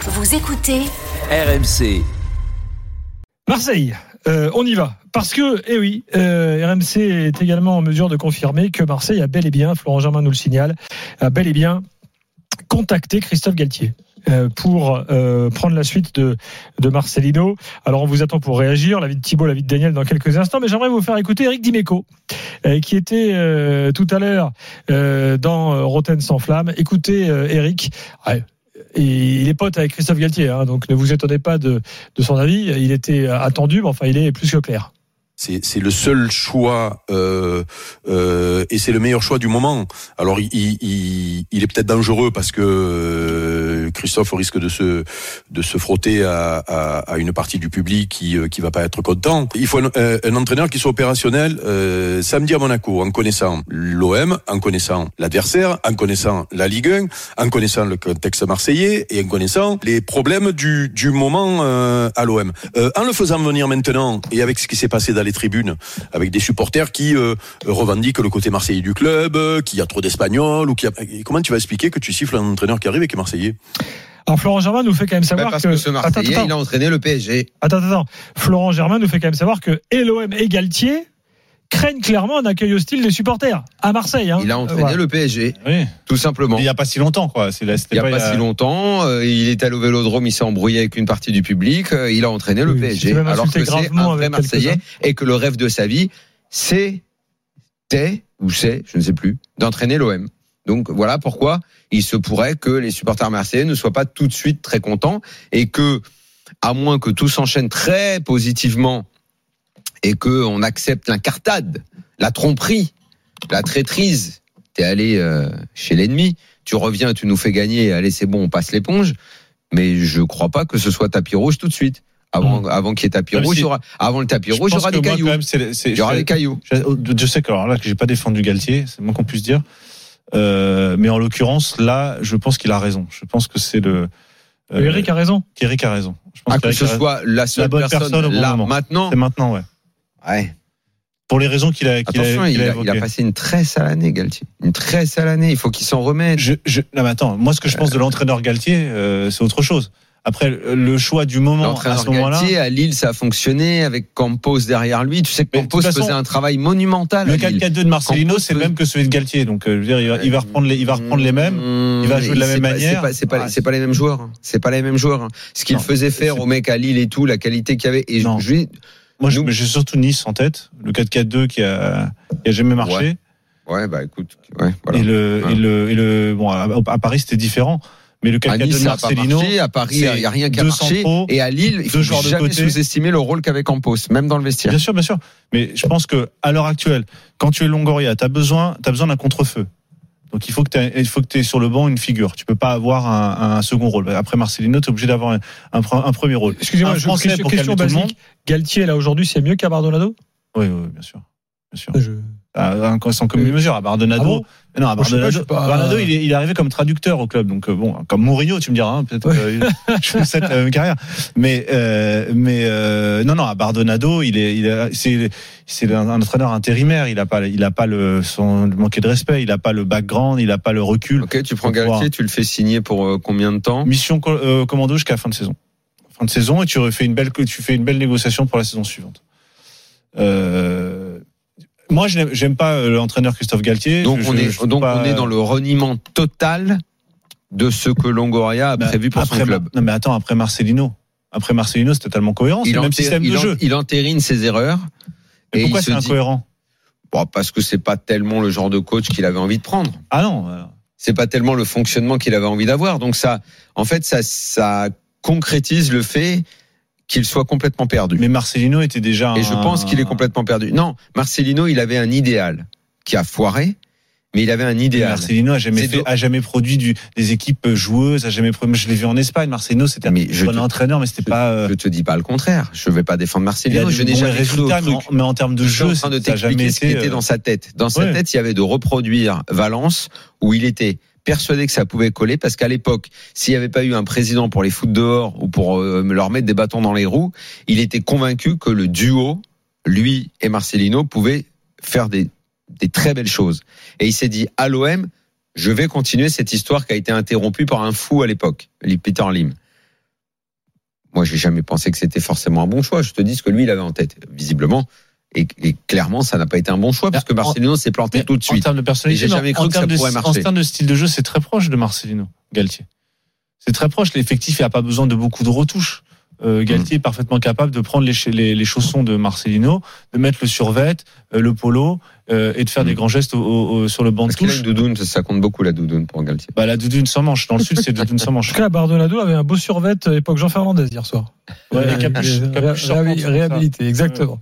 Vous écoutez RMC. Marseille, euh, on y va. Parce que, eh oui, euh, RMC est également en mesure de confirmer que Marseille a bel et bien, Florent Germain nous le signale, a bel et bien contacté Christophe Galtier. euh, pour euh, prendre la suite de, de Marcelino. Alors on vous attend pour réagir, la vie de Thibault, la vie de Daniel dans quelques instants, mais j'aimerais vous faire écouter Eric Dimeco, euh, qui était euh, tout à l'heure euh, dans Rotten sans flamme. Écoutez euh, Eric, Ouais, il est pote avec Christophe Galtier, hein, donc ne vous étonnez pas de, de son avis. Il était attendu, mais enfin il est plus que clair. C'est le seul choix euh, euh, et c'est le meilleur choix du moment. Alors il, il, est peut-être dangereux parce que euh, Christophe risque de se de se frotter à, à, à une partie du public qui euh, qui va pas être content. Il faut un, euh, un entraîneur qui soit opérationnel euh, samedi à Monaco en connaissant l'OM, en connaissant l'adversaire, en connaissant la Ligue 1, en connaissant le contexte marseillais et en connaissant les problèmes du du moment euh, à l'OM. Euh, en le faisant venir maintenant et avec ce qui s'est passé dans les tribunes, avec des supporters qui euh, revendiquent le côté marseillais du club, euh, qu'il y a trop d'Espagnols ou qu'il y a... Comment tu vas expliquer que tu siffles un entraîneur qui arrive et qui est marseillais? Alors Florent Germain nous fait quand même Bah, savoir parce que, ce Marseillais, attends, il a entraîné le PSG. attends, attends, attends. Florent Germain nous fait quand même savoir que et l'OM et Galtier craignent clairement un accueil hostile des supporters à Marseille. Hein. Il a entraîné Euh, voilà. le PSG, Oui. tout simplement. Il n'y a pas si longtemps, quoi. C'est la- Il n'y a pas, la- si longtemps, euh, il est allé au Vélodrome, il s'est embrouillé avec une partie du public, euh, il a entraîné le Oui, PSG, alors que c'est gravement un vrai avec Marseillais et que le rêve de sa vie, c'était ou c'est, je ne sais plus, d'entraîner l'OM. Donc voilà pourquoi il se pourrait que les supporters marseillais ne soient pas tout de suite très contents et que, à moins que tout s'enchaîne très positivement et que on accepte l'incartade, la tromperie, la traîtrise, t'es allé euh, chez l'ennemi, tu reviens, tu nous fais gagner, allez c'est bon, on passe l'éponge. Mais je crois pas que ce soit tapis rouge tout de suite. Avant, avant qu'il y ait tapis rouge, si- aura, avant le tapis rouge, il y aura des moi, cailloux. Il y aura je- des cailloux. je sais que alors là que j'ai pas défendu Galtier, c'est moins qu'on puisse dire. Euh, mais en l'occurrence, là, je pense qu'il a raison. Je pense que c'est le. euh, Eric a raison. Eric a raison. Je pense Ah, que qu'Eric ce soit la seule bonne personne, personne au bon là, moment. maintenant. C'est maintenant, ouais. Ouais. Pour les raisons qu'il a, a, Attention, il, a il passé une très sale année, Galtier. Une très sale année. Il faut qu'il s'en remette. Je, je, non, mais attends, moi, ce que je pense de l'entraîneur Galtier, euh, c'est autre chose. Après, le choix du moment à ce moment-là. À Lille, ça a fonctionné avec Campos derrière lui. Tu sais que Campos façon, faisait un travail monumental. Le à Lille. 4-4-2 de Marcelino, c'est le même que celui de Galtier. Donc, euh, je veux dire, il va, il va reprendre les, il va reprendre les mêmes. Il va jouer de la même pas- manière. C'est pas, pas, Ah, pas les mêmes joueurs. hein. C'est pas les mêmes joueurs. hein. Ce qu'il faisait faire aux mecs à Lille et tout, la qualité qu'il y avait. Et Non. je, Moi, j'ai surtout Nice en tête. Le 4-4-2 qui a, qui a jamais marché. ouais, bah écoute, ouais, voilà. Et le, Voilà. et le, et le, bon, à, à Paris, c'était différent. Mais le À 4-4-2 Nice, de Marcelino, marché. À Paris, il n'y a rien qui a deux marché. centraux, Et à Lille, il faut jamais sous-estimer le rôle qu'avait Campos, même dans le vestiaire. Bien sûr, bien sûr. Mais je pense que à l'heure actuelle, quand tu es Longoria, tu as besoin, t'as besoin d'un contre-feu. Donc il faut que tu il faut que tu sur le banc une figure. Tu peux pas avoir un, un second rôle. Après Marcelino, tu es obligé d'avoir un, un, pre- un premier rôle. Excusez-moi, je- question, pour question calmer tout le basique. Galtier, là, aujourd'hui, c'est mieux qu'Abardonado? Oui, oui, bien sûr. Bien sûr. Je- À, un- sans commune mesure. À Bardonado. Ah bon? Non, sais pas. Bardonado, il, est, il est arrivé comme traducteur au club. Donc, euh, bon, comme Mourinho, tu me diras, hein, peut-être fais cette euh, carrière. Mais, euh, mais euh, non, non, à Bardonado, il est, il est, c'est, c'est un, un entraîneur intérimaire. Il a pas, il a pas le, son manquer de respect. Il a pas le background. Il a pas le recul. Ok, tu prends pouvoir- Galtier, tu le fais signer pour euh, combien de temps? Mission co- euh, commando jusqu'à la fin de saison. Fin de saison et tu refais une belle, tu fais une belle négociation pour la saison suivante. Euh, moi, je n'aime- pas euh, l'entraîneur Christophe Galtier. Donc, Je- on, est, je trouve donc pas- on est dans le reniement total de ce que Longoria a Bah, prévu pour après, son club. Non, mais attends, après Marcelino. Après Marcelino, c'est totalement cohérent. C'est le même système de en- jeu. il entérine ses erreurs. Mais et pourquoi c'est dit- incohérent Bon, parce que c'est pas tellement le genre de coach qu'il avait envie de prendre. Ah non. euh, C'est pas tellement le fonctionnement qu'il avait envie d'avoir. Donc ça, en fait, ça, ça concrétise le fait qu'il soit complètement perdu. Mais Marcelino était déjà. Et je pense qu'il est complètement perdu. Non, Marcelino, il avait un idéal qui a foiré, mais il avait un idéal. Marcelino a jamais fait, a jamais produit du, des équipes joueuses, a jamais produit. Je l'ai vu en Espagne. Marcelino, c'était un bon te- entraîneur, mais c'était pas. euh, Je te dis pas le contraire. Je vais pas défendre Marcelino. Je n'ai jamais résultats, mais mais en termes de Je jeu, en train de ça jamais t'expliquer ce qui été. était euh, dans sa tête. Dans sa tête, il y avait de reproduire Valence, où il était persuadé que ça pouvait coller, parce qu'à l'époque, s'il n'y avait pas eu un président pour les foutre dehors ou pour euh, leur mettre des bâtons dans les roues, il était convaincu que le duo, lui et Marcelino, pouvaient faire des, des très belles choses. Et il s'est dit, à l'OM, je vais continuer cette histoire qui a été interrompue par un fou à l'époque, Peter Lim. moi, j'ai jamais pensé que c'était forcément un bon choix. Je te dis ce que lui, il avait en tête. Visiblement. Et, et clairement, ça n'a pas été un bon choix parce que En- Marcelino s'est planté Mais tout de En suite. termes de personnalité, jamais en cru que termes ça de- pourrait En marcher. termes de style de jeu, c'est très proche de Marcelino, Galtier. C'est très proche. L'effectif n'a pas besoin de beaucoup de retouches. Euh, Galtier est parfaitement capable de prendre les, ch- les, les chaussons de Marcelino, de mettre le survêt, euh, le polo euh, et de faire Mm. des grands gestes au- au- au- sur le banc de touche. une doudoune, ça, compte beaucoup la doudoune pour Galtier. Bah, la doudoune sans manche. Dans le sud, c'est doudoune sans En manche. tout cas, Bardonado avait un beau survêt époque Jean Fernandez hier soir. Ouais, capuche, réhabilité, exactement.